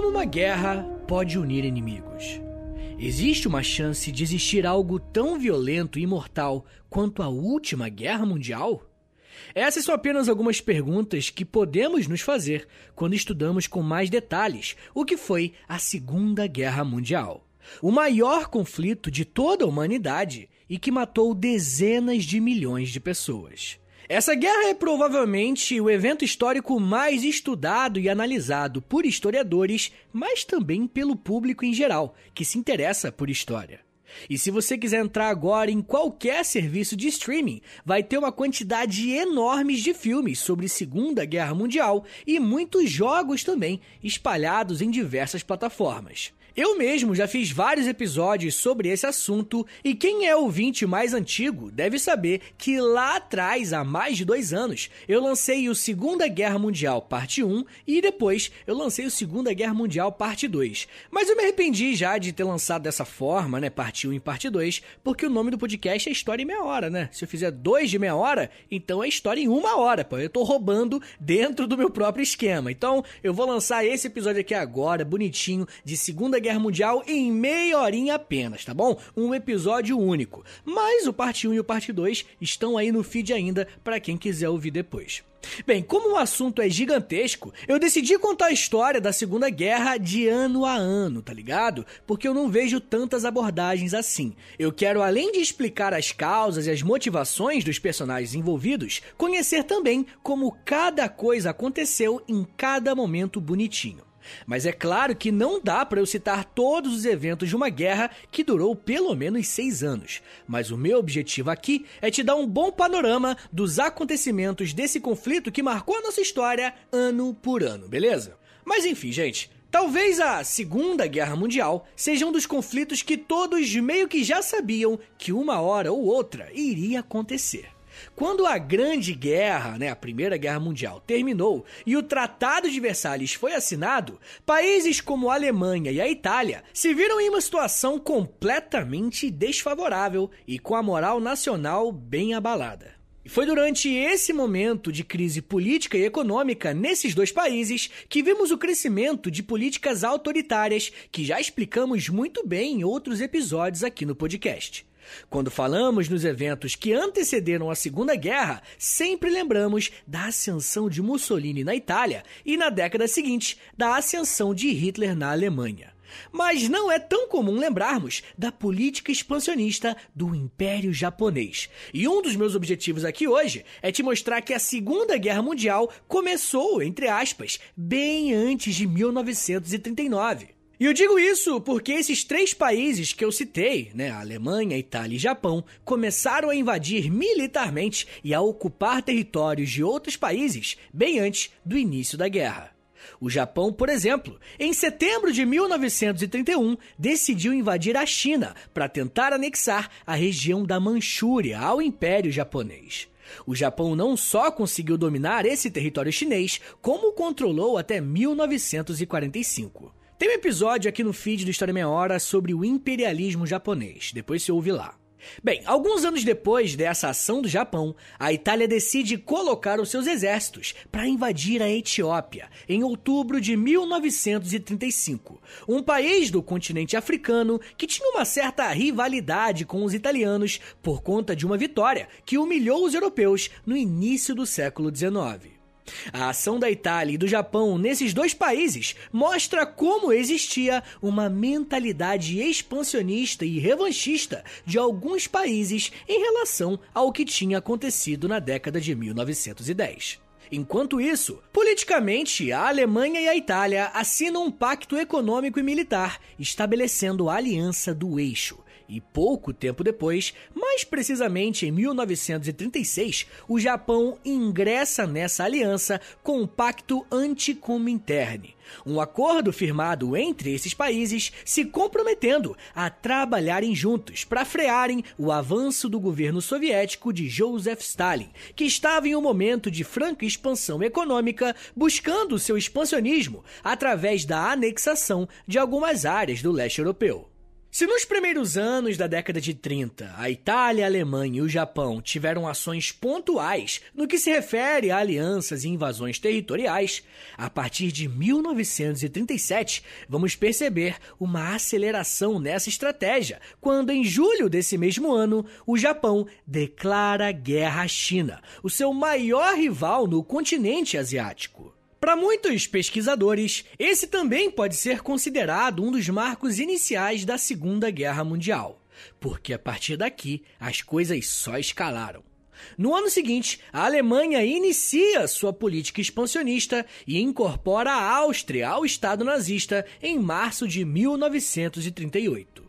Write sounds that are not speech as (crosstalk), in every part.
Como uma guerra pode unir inimigos? Existe uma chance de existir algo tão violento e mortal quanto a última guerra mundial? Essas são apenas algumas perguntas que podemos nos fazer quando estudamos com mais detalhes o que foi a Segunda Guerra Mundial. O maior conflito de toda a humanidade e que matou dezenas de milhões de pessoas. Essa guerra é provavelmente o evento histórico mais estudado e analisado por historiadores, mas também pelo público em geral, que se interessa por história. E se você quiser entrar agora em qualquer serviço de streaming, vai ter uma quantidade enorme de filmes sobre Segunda Guerra Mundial e muitos jogos também espalhados em diversas plataformas. Eu mesmo já fiz vários episódios sobre esse assunto e quem é ouvinte mais antigo deve saber que lá atrás, há mais de dois anos, eu lancei o Segunda Guerra Mundial Parte 1 e depois eu lancei o Segunda Guerra Mundial Parte 2. Mas eu me arrependi já de ter lançado dessa forma, né, Parte 1 e Parte 2, porque o nome do podcast é História em Meia Hora, né? Se eu fizer dois de meia hora, então é História em uma hora, pô. Eu tô roubando dentro do meu próprio esquema. Então eu vou lançar esse episódio aqui agora, bonitinho, de Segunda Guerra Mundial em meia horinha apenas, tá bom? Um episódio único. Mas o parte 1 e o parte 2 estão aí no feed ainda para quem quiser ouvir depois. Bem, como o assunto é gigantesco, eu decidi contar a história da Segunda Guerra de ano a ano, tá ligado? Porque eu não vejo tantas abordagens assim. Eu quero, além de explicar as causas e as motivações dos personagens envolvidos, conhecer também como cada coisa aconteceu em cada momento bonitinho. Mas é claro que não dá para eu citar todos os eventos de uma guerra que durou pelo menos seis anos. Mas o meu objetivo aqui é te dar um bom panorama dos acontecimentos desse conflito que marcou a nossa história ano por ano, beleza? Mas enfim, gente. Talvez a Segunda Guerra Mundial seja um dos conflitos que todos meio que já sabiam que uma hora ou outra iria acontecer. Quando a Grande Guerra, né, a Primeira Guerra Mundial, terminou e o Tratado de Versalhes foi assinado, países como a Alemanha e a Itália se viram em uma situação completamente desfavorável e com a moral nacional bem abalada. Foi durante esse momento de crise política e econômica nesses dois países que vimos o crescimento de políticas autoritárias que já explicamos muito bem em outros episódios aqui no podcast. Quando falamos nos eventos que antecederam a Segunda Guerra, sempre lembramos da ascensão de Mussolini na Itália e, na década seguinte, da ascensão de Hitler na Alemanha. Mas não é tão comum lembrarmos da política expansionista do Império Japonês. E um dos meus objetivos aqui hoje é te mostrar que a Segunda Guerra Mundial começou, entre aspas, bem antes de 1939. E eu digo isso porque esses três países que eu citei, né, Alemanha, Itália e Japão, começaram a invadir militarmente e a ocupar territórios de outros países bem antes do início da guerra. O Japão, por exemplo, em setembro de 1931, decidiu invadir a China para tentar anexar a região da Manchúria ao Império Japonês. O Japão não só conseguiu dominar esse território chinês, como controlou até 1945. Tem um episódio aqui no feed do História Meia Hora sobre o imperialismo japonês, depois se ouve lá. Bem, alguns anos depois dessa ação do Japão, a Itália decide colocar os seus exércitos para invadir a Etiópia em outubro de 1935, um país do continente africano que tinha uma certa rivalidade com os italianos por conta de uma vitória que humilhou os europeus no início do século XIX. A ação da Itália e do Japão nesses dois países mostra como existia uma mentalidade expansionista e revanchista de alguns países em relação ao que tinha acontecido na década de 1910. Enquanto isso, politicamente, a Alemanha e a Itália assinam um pacto econômico e militar, estabelecendo a Aliança do Eixo, e pouco tempo depois, mais precisamente em 1936, o Japão ingressa nessa aliança com o Pacto Anticominterne, um acordo firmado entre esses países se comprometendo a trabalharem juntos para frearem o avanço do governo soviético de Joseph Stalin, que estava em um momento de franca expansão econômica, buscando seu expansionismo através da anexação de algumas áreas do leste europeu. Se nos primeiros anos da década de 30 a Itália, a Alemanha e o Japão tiveram ações pontuais no que se refere a alianças e invasões territoriais, a partir de 1937 vamos perceber uma aceleração nessa estratégia, quando em julho desse mesmo ano o Japão declara guerra à China, o seu maior rival no continente asiático. Para muitos pesquisadores, esse também pode ser considerado um dos marcos iniciais da Segunda Guerra Mundial, porque a partir daqui as coisas só escalaram. No ano seguinte, a Alemanha inicia sua política expansionista e incorpora a Áustria ao Estado nazista em março de 1938.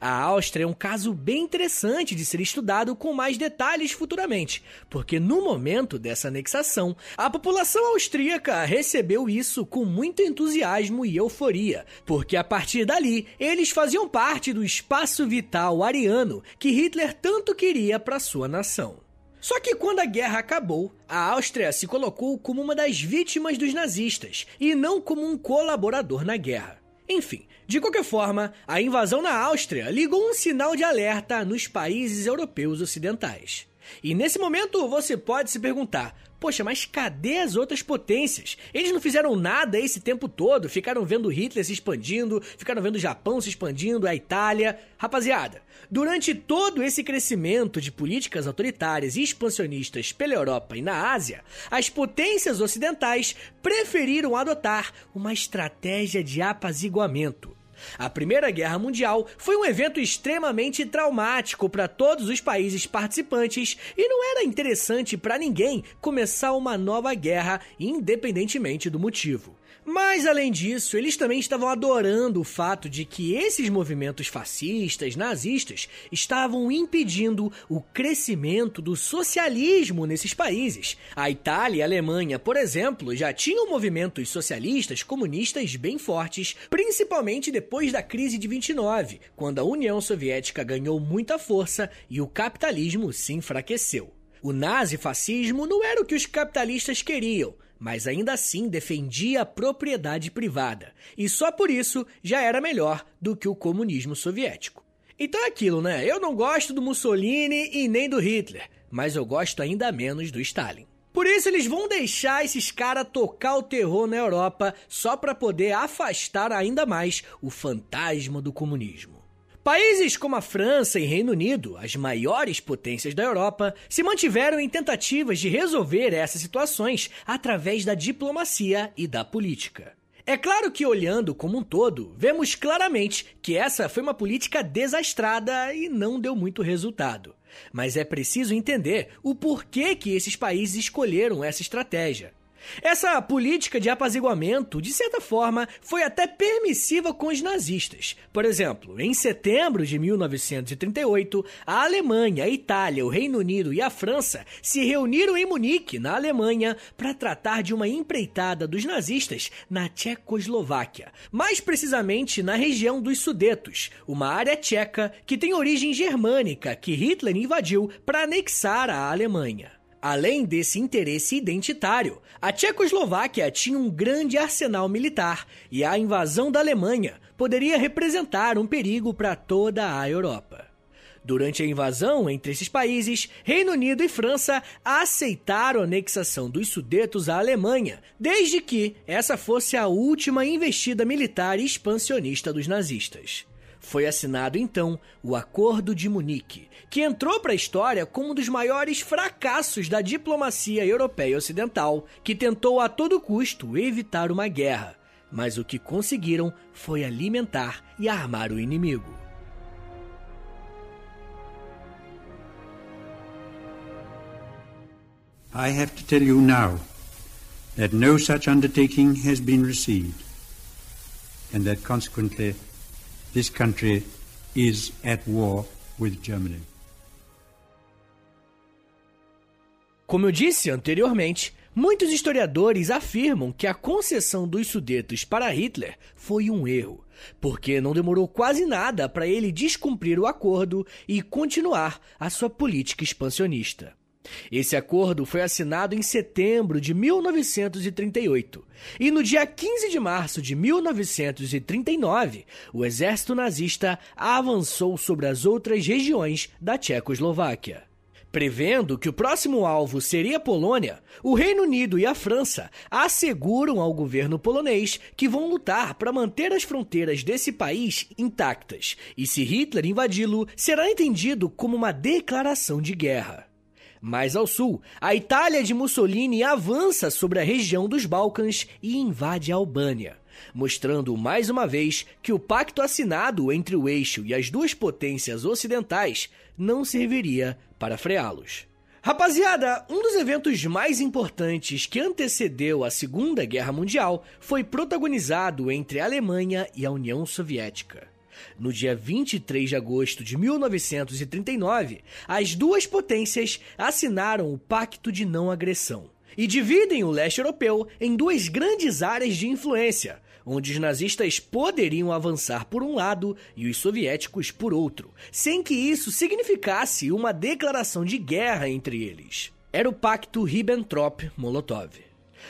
A Áustria é um caso bem interessante de ser estudado com mais detalhes futuramente, porque no momento dessa anexação, a população austríaca recebeu isso com muito entusiasmo e euforia, porque a partir dali eles faziam parte do espaço vital ariano que Hitler tanto queria para sua nação. Só que quando a guerra acabou, a Áustria se colocou como uma das vítimas dos nazistas e não como um colaborador na guerra. Enfim, de qualquer forma, a invasão na Áustria ligou um sinal de alerta nos países europeus ocidentais. E nesse momento você pode se perguntar: Poxa, mas cadê as outras potências? Eles não fizeram nada esse tempo todo, ficaram vendo Hitler se expandindo, ficaram vendo o Japão se expandindo, a Itália. Rapaziada, durante todo esse crescimento de políticas autoritárias e expansionistas pela Europa e na Ásia, as potências ocidentais preferiram adotar uma estratégia de apaziguamento. A Primeira Guerra Mundial foi um evento extremamente traumático para todos os países participantes e não era interessante para ninguém começar uma nova guerra, independentemente do motivo. Mas além disso, eles também estavam adorando o fato de que esses movimentos fascistas, nazistas, estavam impedindo o crescimento do socialismo nesses países. A Itália e a Alemanha, por exemplo, já tinham movimentos socialistas comunistas bem fortes, principalmente depois da crise de 29, quando a União Soviética ganhou muita força e o capitalismo se enfraqueceu. O nazifascismo não era o que os capitalistas queriam, mas ainda assim defendia a propriedade privada, e só por isso já era melhor do que o comunismo soviético. Então é aquilo, né? Eu não gosto do Mussolini e nem do Hitler, mas eu gosto ainda menos do Stalin. Por isso eles vão deixar esses caras tocar o terror na Europa só para poder afastar ainda mais o fantasma do comunismo. Países como a França e Reino Unido, as maiores potências da Europa, se mantiveram em tentativas de resolver essas situações através da diplomacia e da política. É claro que, olhando como um todo, vemos claramente que essa foi uma política desastrada e não deu muito resultado. Mas é preciso entender o porquê que esses países escolheram essa estratégia. Essa política de apaziguamento, de certa forma, foi até permissiva com os nazistas. Por exemplo, em setembro de 1938, a Alemanha, a Itália, o Reino Unido e a França se reuniram em Munique, na Alemanha, para tratar de uma empreitada dos nazistas na Tchecoslováquia, mais precisamente na região dos Sudetos, uma área tcheca que tem origem germânica que Hitler invadiu para anexar a Alemanha. Além desse interesse identitário, a Tchecoslováquia tinha um grande arsenal militar e a invasão da Alemanha poderia representar um perigo para toda a Europa. Durante a invasão entre esses países, Reino Unido e França aceitaram a anexação dos Sudetos à Alemanha, desde que essa fosse a última investida militar expansionista dos nazistas. Foi assinado então o Acordo de Munique, que entrou para a história como um dos maiores fracassos da diplomacia europeia ocidental, que tentou a todo custo evitar uma guerra, mas o que conseguiram foi alimentar e armar o inimigo. I have to tell you now that no such undertaking has been received, and that consequently this country is at war with Germany. Como eu disse anteriormente, muitos historiadores afirmam que a concessão dos Sudetos para Hitler foi um erro, porque não demorou quase nada para ele descumprir o acordo e continuar a sua política expansionista. Esse acordo foi assinado em setembro de 1938 e no dia 15 de março de 1939, o exército nazista avançou sobre as outras regiões da Tchecoslováquia. Prevendo que o próximo alvo seria a Polônia, o Reino Unido e a França asseguram ao governo polonês que vão lutar para manter as fronteiras desse país intactas, e se Hitler invadi-lo, será entendido como uma declaração de guerra. Mais ao sul, a Itália de Mussolini avança sobre a região dos Balcãs e invade a Albânia, mostrando mais uma vez que o pacto assinado entre o eixo e as duas potências ocidentais não serviria para freá-los. Rapaziada, um dos eventos mais importantes que antecedeu a Segunda Guerra Mundial foi protagonizado entre a Alemanha e a União Soviética. No dia 23 de agosto de 1939, as duas potências assinaram o Pacto de Não Agressão e dividem o leste europeu em duas grandes áreas de influência, onde os nazistas poderiam avançar por um lado e os soviéticos por outro, sem que isso significasse uma declaração de guerra entre eles. Era o Pacto Ribbentrop-Molotov.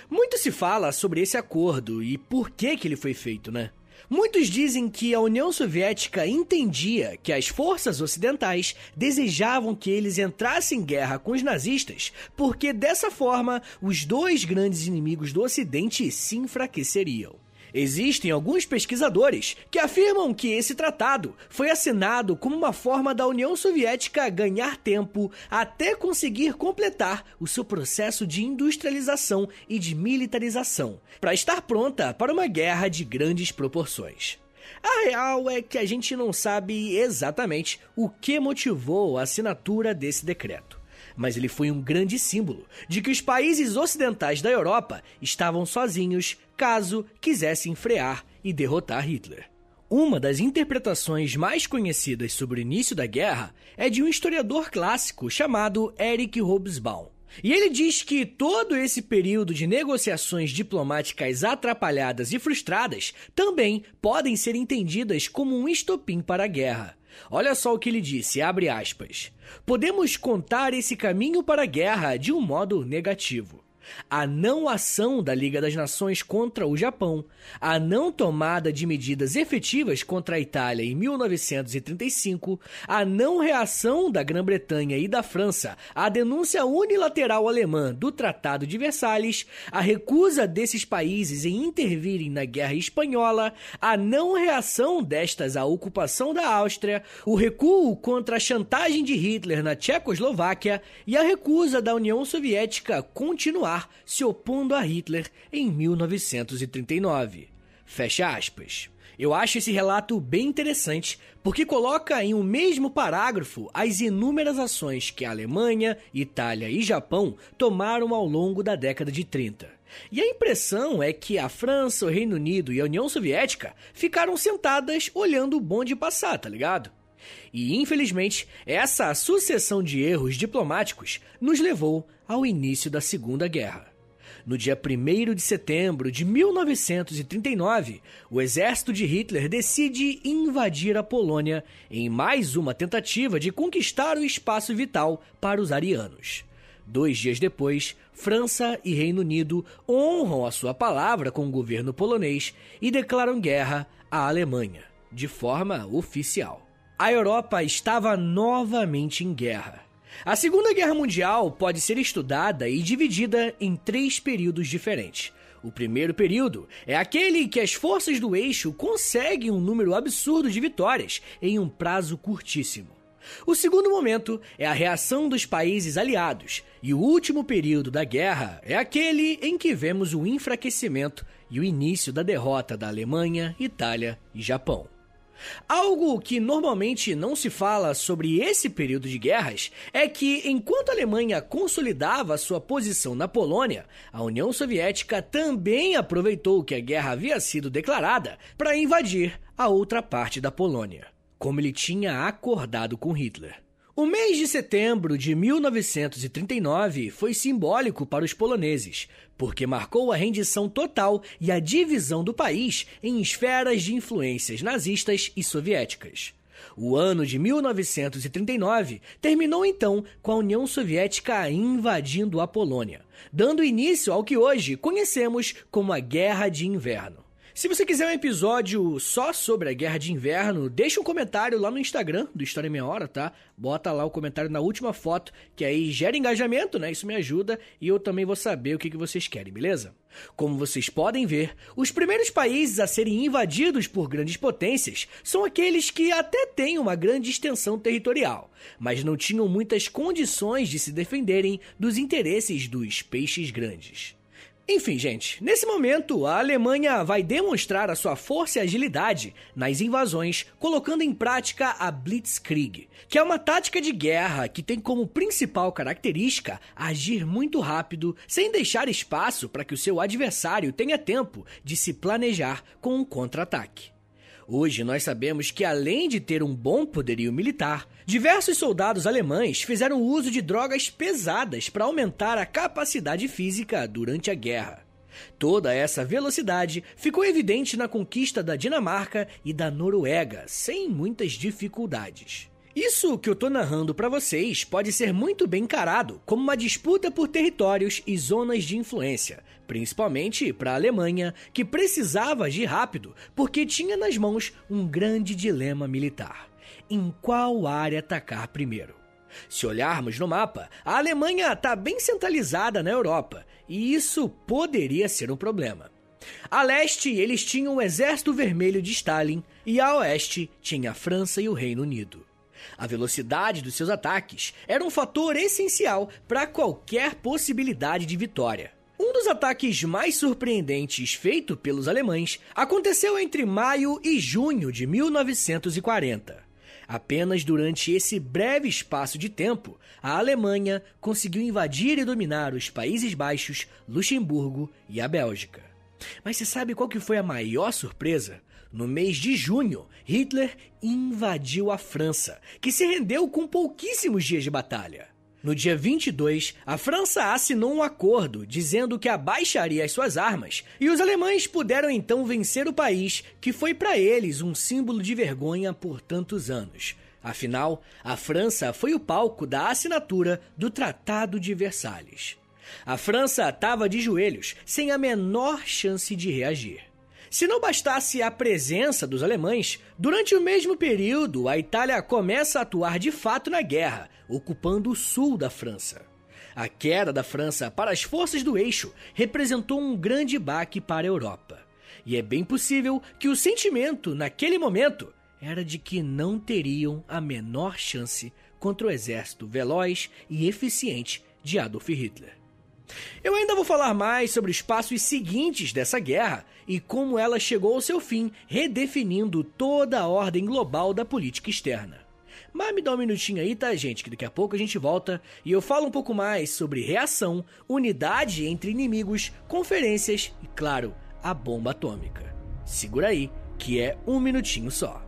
Muito se fala sobre esse acordo e por que, que ele foi feito, né? Muitos dizem que a União Soviética entendia que as forças ocidentais desejavam que eles entrassem em guerra com os nazistas, porque dessa forma os dois grandes inimigos do Ocidente se enfraqueceriam. Existem alguns pesquisadores que afirmam que esse tratado foi assinado como uma forma da União Soviética ganhar tempo até conseguir completar o seu processo de industrialização e de militarização, para estar pronta para uma guerra de grandes proporções. A real é que a gente não sabe exatamente o que motivou a assinatura desse decreto mas ele foi um grande símbolo de que os países ocidentais da Europa estavam sozinhos caso quisessem frear e derrotar Hitler. Uma das interpretações mais conhecidas sobre o início da guerra é de um historiador clássico chamado Eric Hobsbawm. E ele diz que todo esse período de negociações diplomáticas atrapalhadas e frustradas também podem ser entendidas como um estopim para a guerra. Olha só o que ele disse, abre aspas. Podemos contar esse caminho para a guerra de um modo negativo a não ação da Liga das Nações contra o Japão, a não tomada de medidas efetivas contra a Itália em 1935, a não reação da Grã-Bretanha e da França à denúncia unilateral alemã do Tratado de Versalhes, a recusa desses países em intervirem na Guerra Espanhola, a não reação destas à ocupação da Áustria, o recuo contra a chantagem de Hitler na Tchecoslováquia. E a recusa da União Soviética continuar se opondo a Hitler em 1939. Fecha aspas. Eu acho esse relato bem interessante porque coloca em um mesmo parágrafo as inúmeras ações que a Alemanha, Itália e Japão tomaram ao longo da década de 30. E a impressão é que a França, o Reino Unido e a União Soviética ficaram sentadas olhando o bonde passar, tá ligado? E infelizmente, essa sucessão de erros diplomáticos nos levou ao início da Segunda Guerra. No dia 1 de setembro de 1939, o exército de Hitler decide invadir a Polônia em mais uma tentativa de conquistar o espaço vital para os arianos. Dois dias depois, França e Reino Unido honram a sua palavra com o governo polonês e declaram guerra à Alemanha, de forma oficial a Europa estava novamente em guerra. A Segunda Guerra Mundial pode ser estudada e dividida em três períodos diferentes. O primeiro período é aquele que as forças do eixo conseguem um número absurdo de vitórias em um prazo curtíssimo. O segundo momento é a reação dos países aliados, e o último período da guerra é aquele em que vemos o enfraquecimento e o início da derrota da Alemanha, Itália e Japão. Algo que normalmente não se fala sobre esse período de guerras é que, enquanto a Alemanha consolidava sua posição na Polônia, a União Soviética também aproveitou que a guerra havia sido declarada para invadir a outra parte da Polônia, como ele tinha acordado com Hitler. O mês de setembro de 1939 foi simbólico para os poloneses, porque marcou a rendição total e a divisão do país em esferas de influências nazistas e soviéticas. O ano de 1939 terminou então com a União Soviética invadindo a Polônia, dando início ao que hoje conhecemos como a Guerra de Inverno. Se você quiser um episódio só sobre a Guerra de Inverno, deixa um comentário lá no Instagram do História Meia Hora, tá? Bota lá o comentário na última foto, que aí gera engajamento, né? Isso me ajuda e eu também vou saber o que vocês querem, beleza? Como vocês podem ver, os primeiros países a serem invadidos por grandes potências são aqueles que até têm uma grande extensão territorial, mas não tinham muitas condições de se defenderem dos interesses dos peixes grandes. Enfim, gente, nesse momento a Alemanha vai demonstrar a sua força e agilidade nas invasões, colocando em prática a Blitzkrieg, que é uma tática de guerra que tem como principal característica agir muito rápido, sem deixar espaço para que o seu adversário tenha tempo de se planejar com um contra-ataque. Hoje nós sabemos que, além de ter um bom poderio militar, diversos soldados alemães fizeram uso de drogas pesadas para aumentar a capacidade física durante a guerra. Toda essa velocidade ficou evidente na conquista da Dinamarca e da Noruega, sem muitas dificuldades. Isso que eu tô narrando para vocês pode ser muito bem encarado como uma disputa por territórios e zonas de influência, principalmente para a Alemanha, que precisava agir rápido porque tinha nas mãos um grande dilema militar: em qual área atacar primeiro. Se olharmos no mapa, a Alemanha está bem centralizada na Europa, e isso poderia ser um problema. A leste, eles tinham o Exército Vermelho de Stalin, e a oeste tinha a França e o Reino Unido. A velocidade dos seus ataques era um fator essencial para qualquer possibilidade de vitória. Um dos ataques mais surpreendentes feito pelos alemães aconteceu entre maio e junho de 1940. Apenas durante esse breve espaço de tempo, a Alemanha conseguiu invadir e dominar os Países Baixos, Luxemburgo e a Bélgica. Mas você sabe qual que foi a maior surpresa? No mês de junho, Hitler invadiu a França, que se rendeu com pouquíssimos dias de batalha. No dia 22, a França assinou um acordo dizendo que abaixaria as suas armas, e os alemães puderam então vencer o país, que foi para eles um símbolo de vergonha por tantos anos. Afinal, a França foi o palco da assinatura do Tratado de Versalhes. A França estava de joelhos, sem a menor chance de reagir. Se não bastasse a presença dos alemães, durante o mesmo período a Itália começa a atuar de fato na guerra, ocupando o sul da França. A queda da França para as forças do eixo representou um grande baque para a Europa. E é bem possível que o sentimento, naquele momento, era de que não teriam a menor chance contra o exército veloz e eficiente de Adolf Hitler. Eu ainda vou falar mais sobre os passos seguintes dessa guerra e como ela chegou ao seu fim, redefinindo toda a ordem global da política externa. Mas me dá um minutinho aí, tá, gente? Que daqui a pouco a gente volta e eu falo um pouco mais sobre reação, unidade entre inimigos, conferências e, claro, a bomba atômica. Segura aí, que é um minutinho só.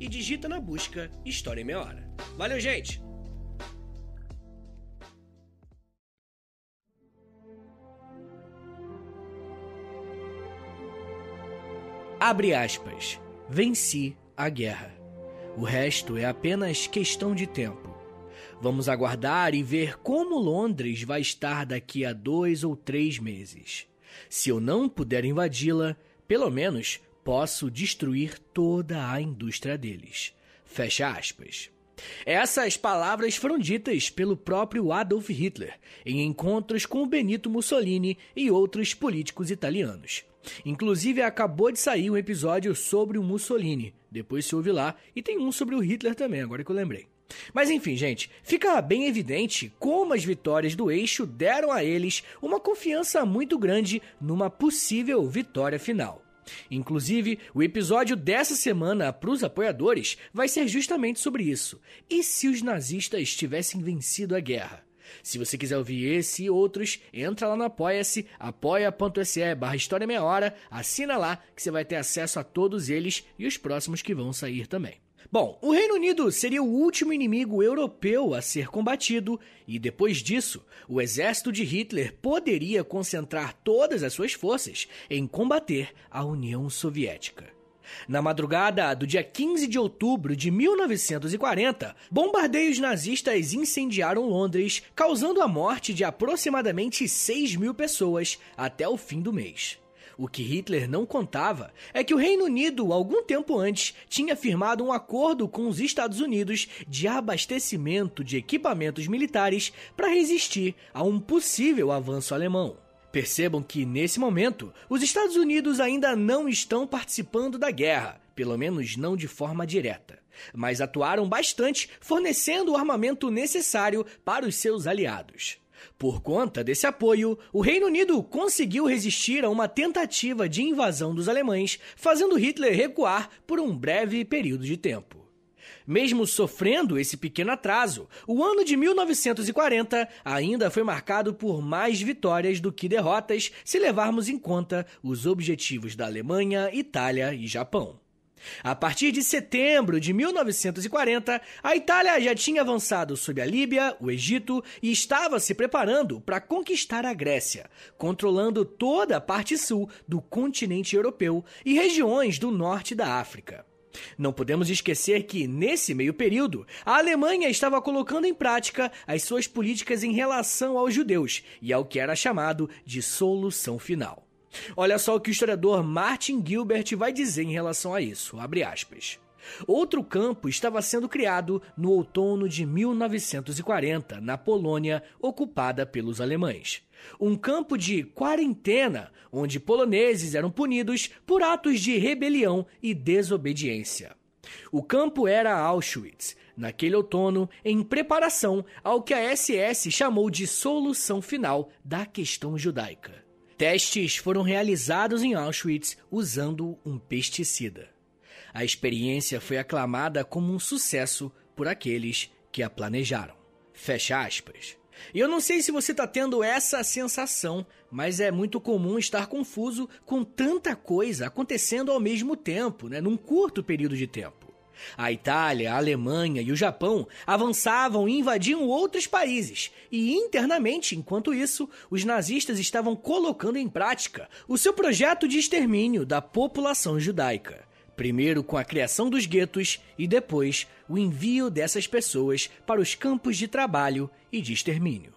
e digita na busca História em Meia Hora. Valeu, gente! Abre aspas. Venci a guerra. O resto é apenas questão de tempo. Vamos aguardar e ver como Londres vai estar daqui a dois ou três meses. Se eu não puder invadi-la, pelo menos posso destruir toda a indústria deles. Fecha aspas. Essas palavras foram ditas pelo próprio Adolf Hitler em encontros com Benito Mussolini e outros políticos italianos. Inclusive, acabou de sair um episódio sobre o Mussolini. Depois se ouve lá. E tem um sobre o Hitler também, agora que eu lembrei. Mas enfim, gente, fica bem evidente como as vitórias do eixo deram a eles uma confiança muito grande numa possível vitória final. Inclusive, o episódio dessa semana para os apoiadores vai ser justamente sobre isso. E se os nazistas tivessem vencido a guerra? Se você quiser ouvir esse e outros, entra lá no Apoia-se, apoia.se barra História Meia Hora, assina lá que você vai ter acesso a todos eles e os próximos que vão sair também. Bom, o Reino Unido seria o último inimigo europeu a ser combatido, e depois disso, o exército de Hitler poderia concentrar todas as suas forças em combater a União Soviética. Na madrugada do dia 15 de outubro de 1940, bombardeios nazistas incendiaram Londres, causando a morte de aproximadamente 6 mil pessoas até o fim do mês. O que Hitler não contava é que o Reino Unido, algum tempo antes, tinha firmado um acordo com os Estados Unidos de abastecimento de equipamentos militares para resistir a um possível avanço alemão. Percebam que, nesse momento, os Estados Unidos ainda não estão participando da guerra, pelo menos não de forma direta, mas atuaram bastante fornecendo o armamento necessário para os seus aliados. Por conta desse apoio, o Reino Unido conseguiu resistir a uma tentativa de invasão dos alemães, fazendo Hitler recuar por um breve período de tempo. Mesmo sofrendo esse pequeno atraso, o ano de 1940 ainda foi marcado por mais vitórias do que derrotas, se levarmos em conta os objetivos da Alemanha, Itália e Japão. A partir de setembro de 1940, a Itália já tinha avançado sobre a Líbia, o Egito e estava se preparando para conquistar a Grécia, controlando toda a parte sul do continente europeu e regiões do norte da África. Não podemos esquecer que, nesse meio período, a Alemanha estava colocando em prática as suas políticas em relação aos judeus e ao que era chamado de solução final. Olha só o que o historiador Martin Gilbert vai dizer em relação a isso. Outro campo estava sendo criado no outono de 1940, na Polônia, ocupada pelos alemães. Um campo de quarentena, onde poloneses eram punidos por atos de rebelião e desobediência. O campo era Auschwitz, naquele outono, em preparação ao que a SS chamou de solução final da questão judaica. Testes foram realizados em Auschwitz usando um pesticida. A experiência foi aclamada como um sucesso por aqueles que a planejaram. Fecha aspas. E eu não sei se você está tendo essa sensação, mas é muito comum estar confuso com tanta coisa acontecendo ao mesmo tempo, né, num curto período de tempo. A Itália, a Alemanha e o Japão avançavam e invadiam outros países, e internamente, enquanto isso, os nazistas estavam colocando em prática o seu projeto de extermínio da população judaica. Primeiro com a criação dos guetos e depois o envio dessas pessoas para os campos de trabalho e de extermínio.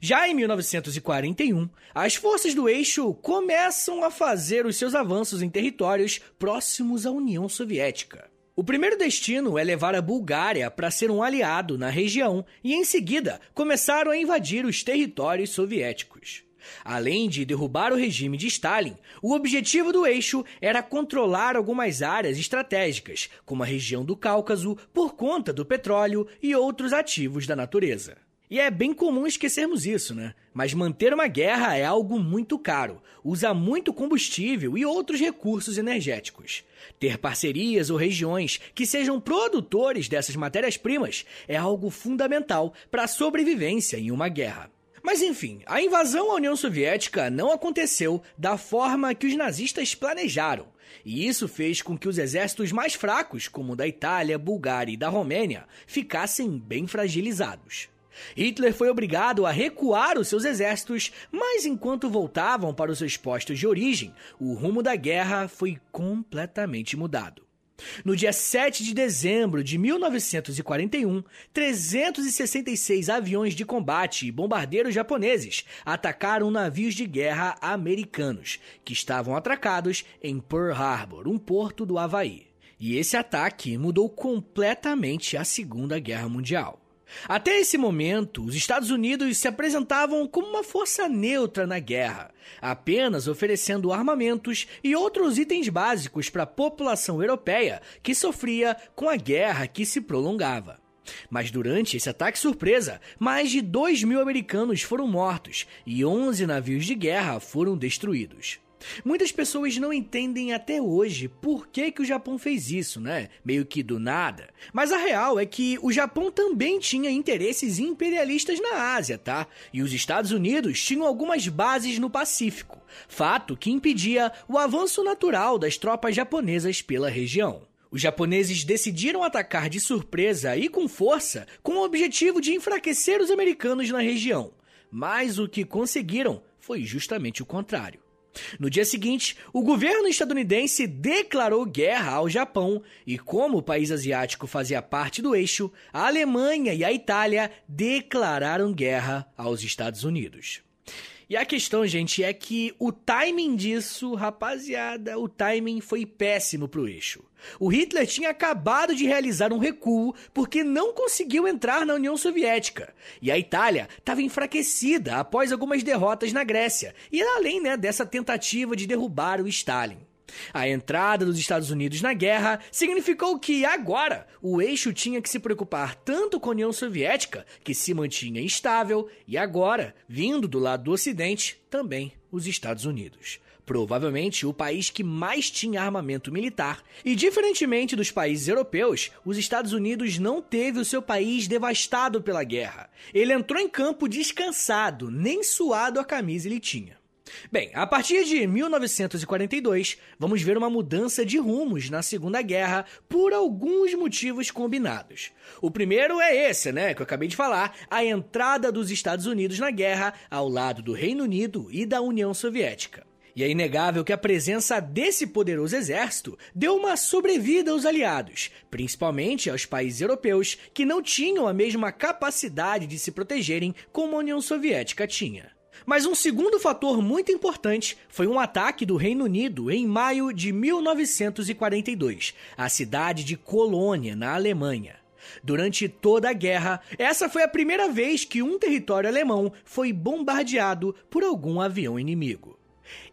Já em 1941, as forças do eixo começam a fazer os seus avanços em territórios próximos à União Soviética. O primeiro destino é levar a Bulgária para ser um aliado na região e, em seguida, começaram a invadir os territórios soviéticos. Além de derrubar o regime de Stalin, o objetivo do eixo era controlar algumas áreas estratégicas, como a região do Cáucaso, por conta do petróleo e outros ativos da natureza. E é bem comum esquecermos isso, né? Mas manter uma guerra é algo muito caro, usa muito combustível e outros recursos energéticos. Ter parcerias ou regiões que sejam produtores dessas matérias-primas é algo fundamental para a sobrevivência em uma guerra. Mas enfim, a invasão à União Soviética não aconteceu da forma que os nazistas planejaram. E isso fez com que os exércitos mais fracos, como o da Itália, Bulgária e da Romênia, ficassem bem fragilizados. Hitler foi obrigado a recuar os seus exércitos, mas enquanto voltavam para os seus postos de origem, o rumo da guerra foi completamente mudado. No dia 7 de dezembro de 1941, 366 aviões de combate e bombardeiros japoneses atacaram navios de guerra americanos, que estavam atracados em Pearl Harbor, um porto do Havaí. E esse ataque mudou completamente a Segunda Guerra Mundial. Até esse momento, os Estados Unidos se apresentavam como uma força neutra na guerra, apenas oferecendo armamentos e outros itens básicos para a população europeia que sofria com a guerra que se prolongava. Mas durante esse ataque surpresa, mais de 2 mil americanos foram mortos e 11 navios de guerra foram destruídos. Muitas pessoas não entendem até hoje por que, que o Japão fez isso, né? Meio que do nada. Mas a real é que o Japão também tinha interesses imperialistas na Ásia, tá? E os Estados Unidos tinham algumas bases no Pacífico, fato que impedia o avanço natural das tropas japonesas pela região. Os japoneses decidiram atacar de surpresa e com força com o objetivo de enfraquecer os americanos na região. Mas o que conseguiram foi justamente o contrário. No dia seguinte, o governo estadunidense declarou guerra ao Japão e, como o país asiático fazia parte do eixo, a Alemanha e a Itália declararam guerra aos Estados Unidos. E a questão, gente, é que o timing disso, rapaziada, o timing foi péssimo pro eixo. O Hitler tinha acabado de realizar um recuo porque não conseguiu entrar na União Soviética. E a Itália estava enfraquecida após algumas derrotas na Grécia, e além né, dessa tentativa de derrubar o Stalin. A entrada dos Estados Unidos na guerra significou que agora o eixo tinha que se preocupar tanto com a União Soviética, que se mantinha instável, e agora, vindo do lado do Ocidente, também os Estados Unidos provavelmente o país que mais tinha armamento militar. E diferentemente dos países europeus, os Estados Unidos não teve o seu país devastado pela guerra. Ele entrou em campo descansado, nem suado a camisa ele tinha. Bem, a partir de 1942, vamos ver uma mudança de rumos na Segunda Guerra por alguns motivos combinados. O primeiro é esse, né, que eu acabei de falar, a entrada dos Estados Unidos na guerra ao lado do Reino Unido e da União Soviética. E é inegável que a presença desse poderoso exército deu uma sobrevida aos aliados, principalmente aos países europeus que não tinham a mesma capacidade de se protegerem como a União Soviética tinha. Mas um segundo fator muito importante foi um ataque do Reino Unido em maio de 1942, à cidade de Colônia, na Alemanha. Durante toda a guerra, essa foi a primeira vez que um território alemão foi bombardeado por algum avião inimigo.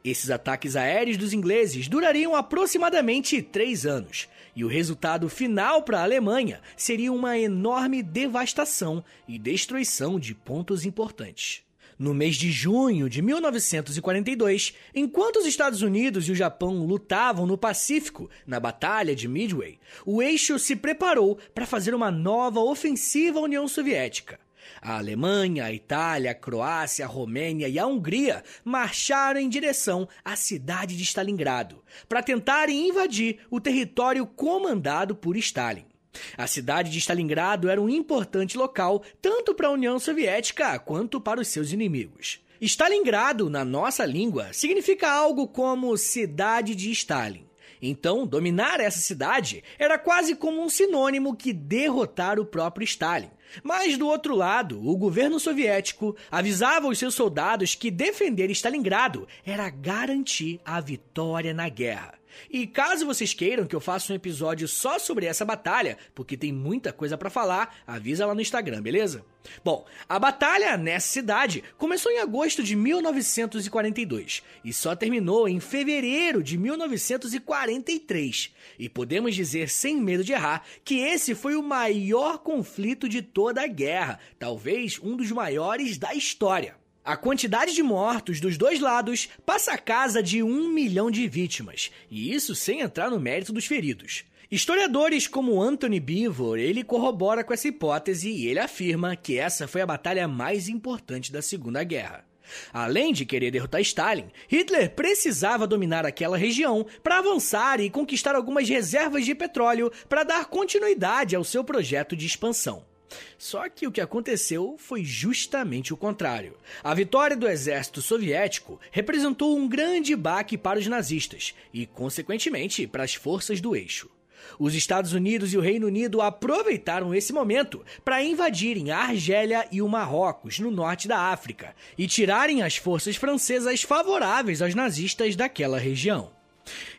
Esses ataques aéreos dos ingleses durariam aproximadamente três anos, e o resultado final para a Alemanha seria uma enorme devastação e destruição de pontos importantes. No mês de junho de 1942, enquanto os Estados Unidos e o Japão lutavam no Pacífico, na Batalha de Midway, o eixo se preparou para fazer uma nova ofensiva à União Soviética. A Alemanha, a Itália, a Croácia, a Romênia e a Hungria marcharam em direção à cidade de Stalingrado para tentarem invadir o território comandado por Stalin. A cidade de Stalingrado era um importante local tanto para a União Soviética quanto para os seus inimigos. Stalingrado, na nossa língua, significa algo como cidade de Stalin. Então, dominar essa cidade era quase como um sinônimo que derrotar o próprio Stalin. Mas do outro lado, o governo soviético avisava os seus soldados que defender Stalingrado era garantir a vitória na guerra. E caso vocês queiram que eu faça um episódio só sobre essa batalha, porque tem muita coisa para falar, avisa lá no Instagram, beleza? Bom, a batalha nessa cidade começou em agosto de 1942 e só terminou em fevereiro de 1943. E podemos dizer sem medo de errar que esse foi o maior conflito de toda a guerra, talvez um dos maiores da história. A quantidade de mortos dos dois lados passa a casa de um milhão de vítimas, e isso sem entrar no mérito dos feridos. Historiadores como Anthony Beevor, ele corrobora com essa hipótese e ele afirma que essa foi a batalha mais importante da Segunda Guerra. Além de querer derrotar Stalin, Hitler precisava dominar aquela região para avançar e conquistar algumas reservas de petróleo para dar continuidade ao seu projeto de expansão. Só que o que aconteceu foi justamente o contrário. A vitória do exército soviético representou um grande baque para os nazistas e, consequentemente, para as forças do eixo. Os Estados Unidos e o Reino Unido aproveitaram esse momento para invadirem a Argélia e o Marrocos, no norte da África, e tirarem as forças francesas favoráveis aos nazistas daquela região.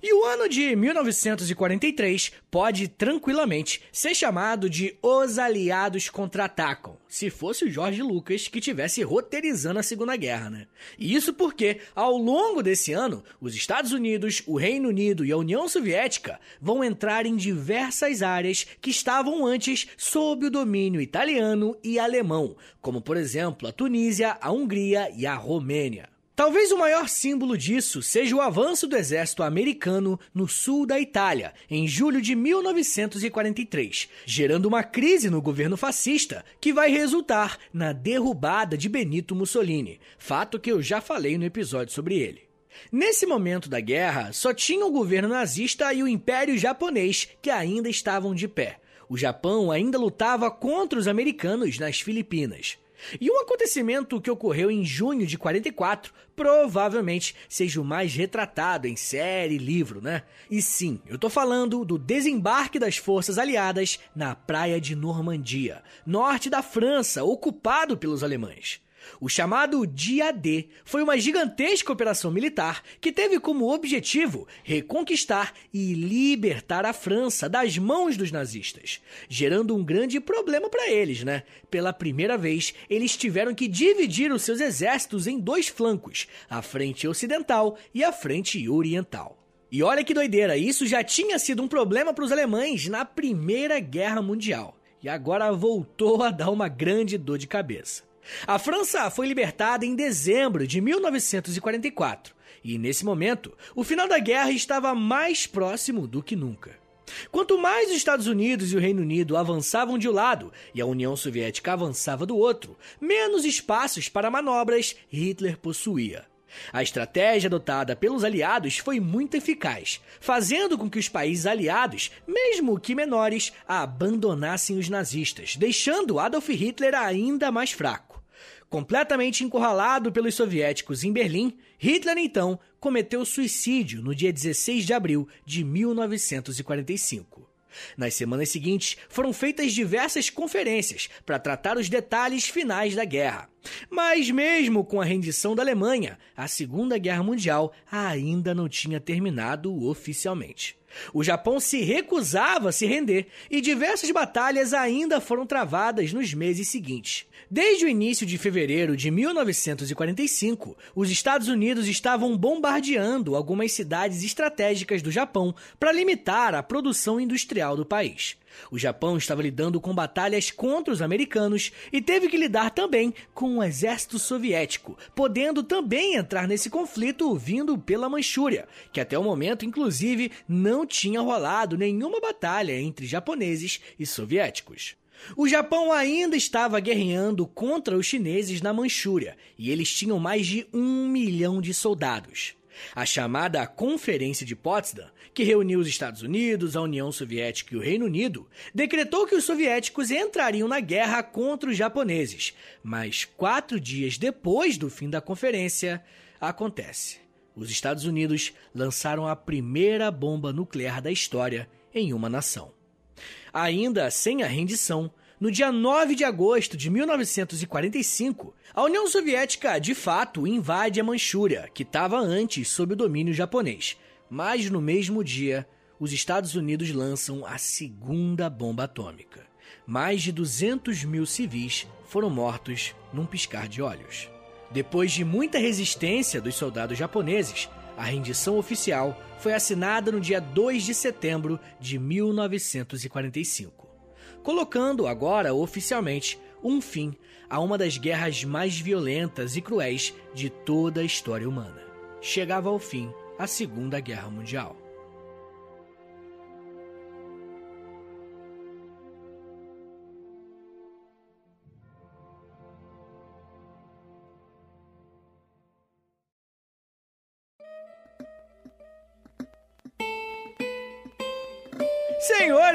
E o ano de 1943 pode tranquilamente ser chamado de Os Aliados Contra-Atacam, se fosse o Jorge Lucas que tivesse roteirizando a Segunda Guerra, né? E isso porque, ao longo desse ano, os Estados Unidos, o Reino Unido e a União Soviética vão entrar em diversas áreas que estavam antes sob o domínio italiano e alemão, como por exemplo a Tunísia, a Hungria e a Romênia. Talvez o maior símbolo disso seja o avanço do exército americano no sul da Itália, em julho de 1943, gerando uma crise no governo fascista que vai resultar na derrubada de Benito Mussolini, fato que eu já falei no episódio sobre ele. Nesse momento da guerra, só tinha o governo nazista e o Império Japonês que ainda estavam de pé. O Japão ainda lutava contra os americanos nas Filipinas. E um acontecimento que ocorreu em junho de 44 provavelmente seja o mais retratado em série e livro, né? E sim, eu tô falando do desembarque das forças aliadas na praia de Normandia, norte da França, ocupado pelos alemães. O chamado Dia D foi uma gigantesca operação militar que teve como objetivo reconquistar e libertar a França das mãos dos nazistas, gerando um grande problema para eles, né? Pela primeira vez, eles tiveram que dividir os seus exércitos em dois flancos, a frente ocidental e a frente oriental. E olha que doideira, isso já tinha sido um problema para os alemães na Primeira Guerra Mundial. E agora voltou a dar uma grande dor de cabeça. A França foi libertada em dezembro de 1944 e, nesse momento, o final da guerra estava mais próximo do que nunca. Quanto mais os Estados Unidos e o Reino Unido avançavam de um lado e a União Soviética avançava do outro, menos espaços para manobras Hitler possuía. A estratégia adotada pelos aliados foi muito eficaz, fazendo com que os países aliados, mesmo que menores, abandonassem os nazistas, deixando Adolf Hitler ainda mais fraco. Completamente encurralado pelos soviéticos em Berlim, Hitler então cometeu suicídio no dia 16 de abril de 1945. Nas semanas seguintes, foram feitas diversas conferências para tratar os detalhes finais da guerra. Mas, mesmo com a rendição da Alemanha, a Segunda Guerra Mundial ainda não tinha terminado oficialmente. O Japão se recusava a se render e diversas batalhas ainda foram travadas nos meses seguintes. Desde o início de fevereiro de 1945, os Estados Unidos estavam bombardeando algumas cidades estratégicas do Japão para limitar a produção industrial do país. O Japão estava lidando com batalhas contra os americanos e teve que lidar também com o exército soviético, podendo também entrar nesse conflito vindo pela Manchúria, que até o momento, inclusive, não tinha rolado nenhuma batalha entre japoneses e soviéticos. O Japão ainda estava guerreando contra os chineses na Manchúria e eles tinham mais de um milhão de soldados. A chamada Conferência de Potsdam, que reuniu os Estados Unidos, a União Soviética e o Reino Unido, decretou que os soviéticos entrariam na guerra contra os japoneses. Mas quatro dias depois do fim da conferência, acontece. Os Estados Unidos lançaram a primeira bomba nuclear da história em uma nação. Ainda sem a rendição, no dia 9 de agosto de 1945, a União Soviética de fato invade a Manchúria, que estava antes sob o domínio japonês. Mas no mesmo dia, os Estados Unidos lançam a segunda bomba atômica. Mais de 200 mil civis foram mortos num piscar de olhos. Depois de muita resistência dos soldados japoneses, a rendição oficial foi assinada no dia 2 de setembro de 1945, colocando agora oficialmente um fim a uma das guerras mais violentas e cruéis de toda a história humana. Chegava ao fim a Segunda Guerra Mundial.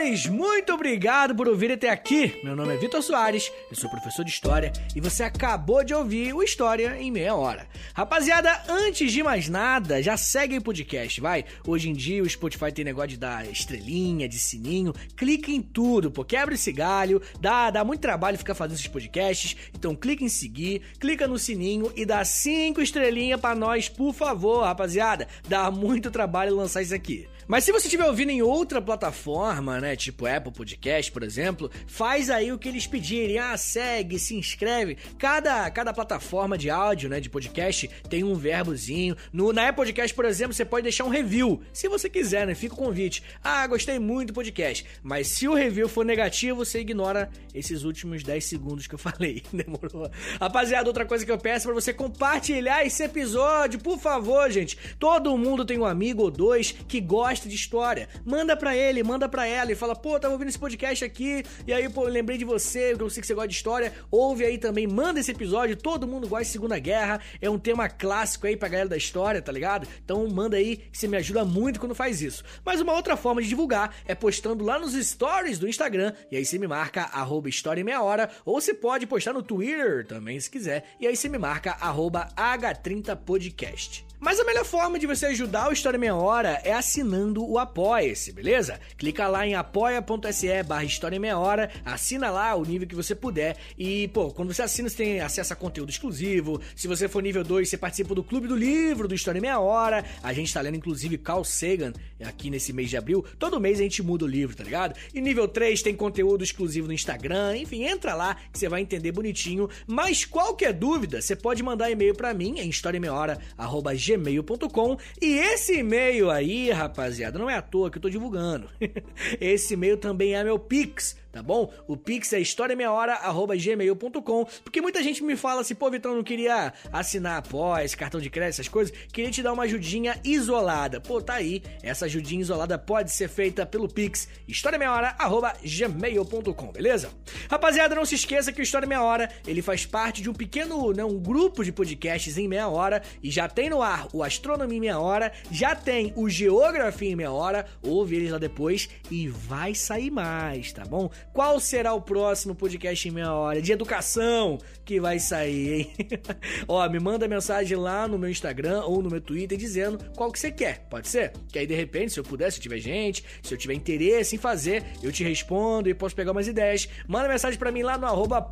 Muito obrigado por ouvir até aqui. Meu nome é Vitor Soares, eu sou professor de História e você acabou de ouvir o História em Meia Hora. Rapaziada, antes de mais nada, já segue o podcast, vai? Hoje em dia o Spotify tem negócio de dar estrelinha, de sininho. Clique em tudo, pô, quebra esse galho, dá, dá muito trabalho ficar fazendo esses podcasts. Então clica em seguir, clica no sininho e dá cinco estrelinhas para nós, por favor, rapaziada. Dá muito trabalho lançar isso aqui. Mas se você estiver ouvindo em outra plataforma, né, tipo Apple Podcast, por exemplo, faz aí o que eles pedirem. Ah, segue, se inscreve. Cada, cada plataforma de áudio, né, de podcast, tem um verbozinho. No, na Apple Podcast, por exemplo, você pode deixar um review, se você quiser, né? Fica o convite. Ah, gostei muito do podcast. Mas se o review for negativo, você ignora esses últimos 10 segundos que eu (laughs) falei. Demorou? Rapaziada, outra coisa que eu peço é pra você compartilhar esse episódio, por favor, gente. Todo mundo tem um amigo ou dois que gosta gosta de história. Manda pra ele, manda pra ela e fala, pô, tava ouvindo esse podcast aqui, e aí, pô, lembrei de você, eu sei que você gosta de história. Ouve aí também, manda esse episódio, todo mundo gosta de Segunda Guerra, é um tema clássico aí pra galera da história, tá ligado? Então manda aí, que você me ajuda muito quando faz isso. Mas uma outra forma de divulgar é postando lá nos stories do Instagram, e aí você me marca arroba História Meia Hora, ou você pode postar no Twitter também, se quiser, e aí você me marca arroba H30podcast. Mas a melhor forma de você ajudar o História Meia Hora é assinando o Apoia-se, beleza? Clica lá em apoia.se barra História Meia Hora, assina lá o nível que você puder e, pô, quando você assina você tem acesso a conteúdo exclusivo, se você for nível 2 você participa do Clube do Livro do História Meia Hora, a gente tá lendo inclusive Carl Sagan aqui nesse mês de abril, todo mês a gente muda o livro, tá ligado? E nível 3 tem conteúdo exclusivo no Instagram, enfim, entra lá que você vai entender bonitinho, mas qualquer dúvida, você pode mandar e-mail para mim em historiameiahora.gmail.com gmail.com. E esse e-mail aí, rapaziada, não é à toa que eu tô divulgando. (laughs) esse e-mail também é meu Pix tá bom? O Pix é historiameiahora.gmail.com Porque muita gente me fala assim, pô, Vitão, não queria assinar após, cartão de crédito, essas coisas, queria te dar uma ajudinha isolada. Pô, tá aí, essa ajudinha isolada pode ser feita pelo Pix, historiameiahora.gmail.com, beleza? Rapaziada, não se esqueça que o História Meia Hora, ele faz parte de um pequeno, né, um grupo de podcasts em meia hora, e já tem no ar o Astronomia em Meia Hora, já tem o Geografia em Meia Hora, ouve eles lá depois, e vai sair mais, tá bom? Qual será o próximo podcast em meia hora? De educação que vai sair, hein? (laughs) Ó, me manda mensagem lá no meu Instagram ou no meu Twitter dizendo qual que você quer. Pode ser? Que aí de repente, se eu puder, se eu tiver gente, se eu tiver interesse em fazer, eu te respondo e posso pegar umas ideias. Manda mensagem para mim lá no arroba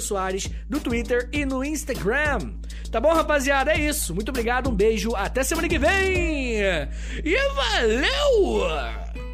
Soares, no Twitter e no Instagram. Tá bom, rapaziada? É isso. Muito obrigado, um beijo, até semana que vem! E valeu!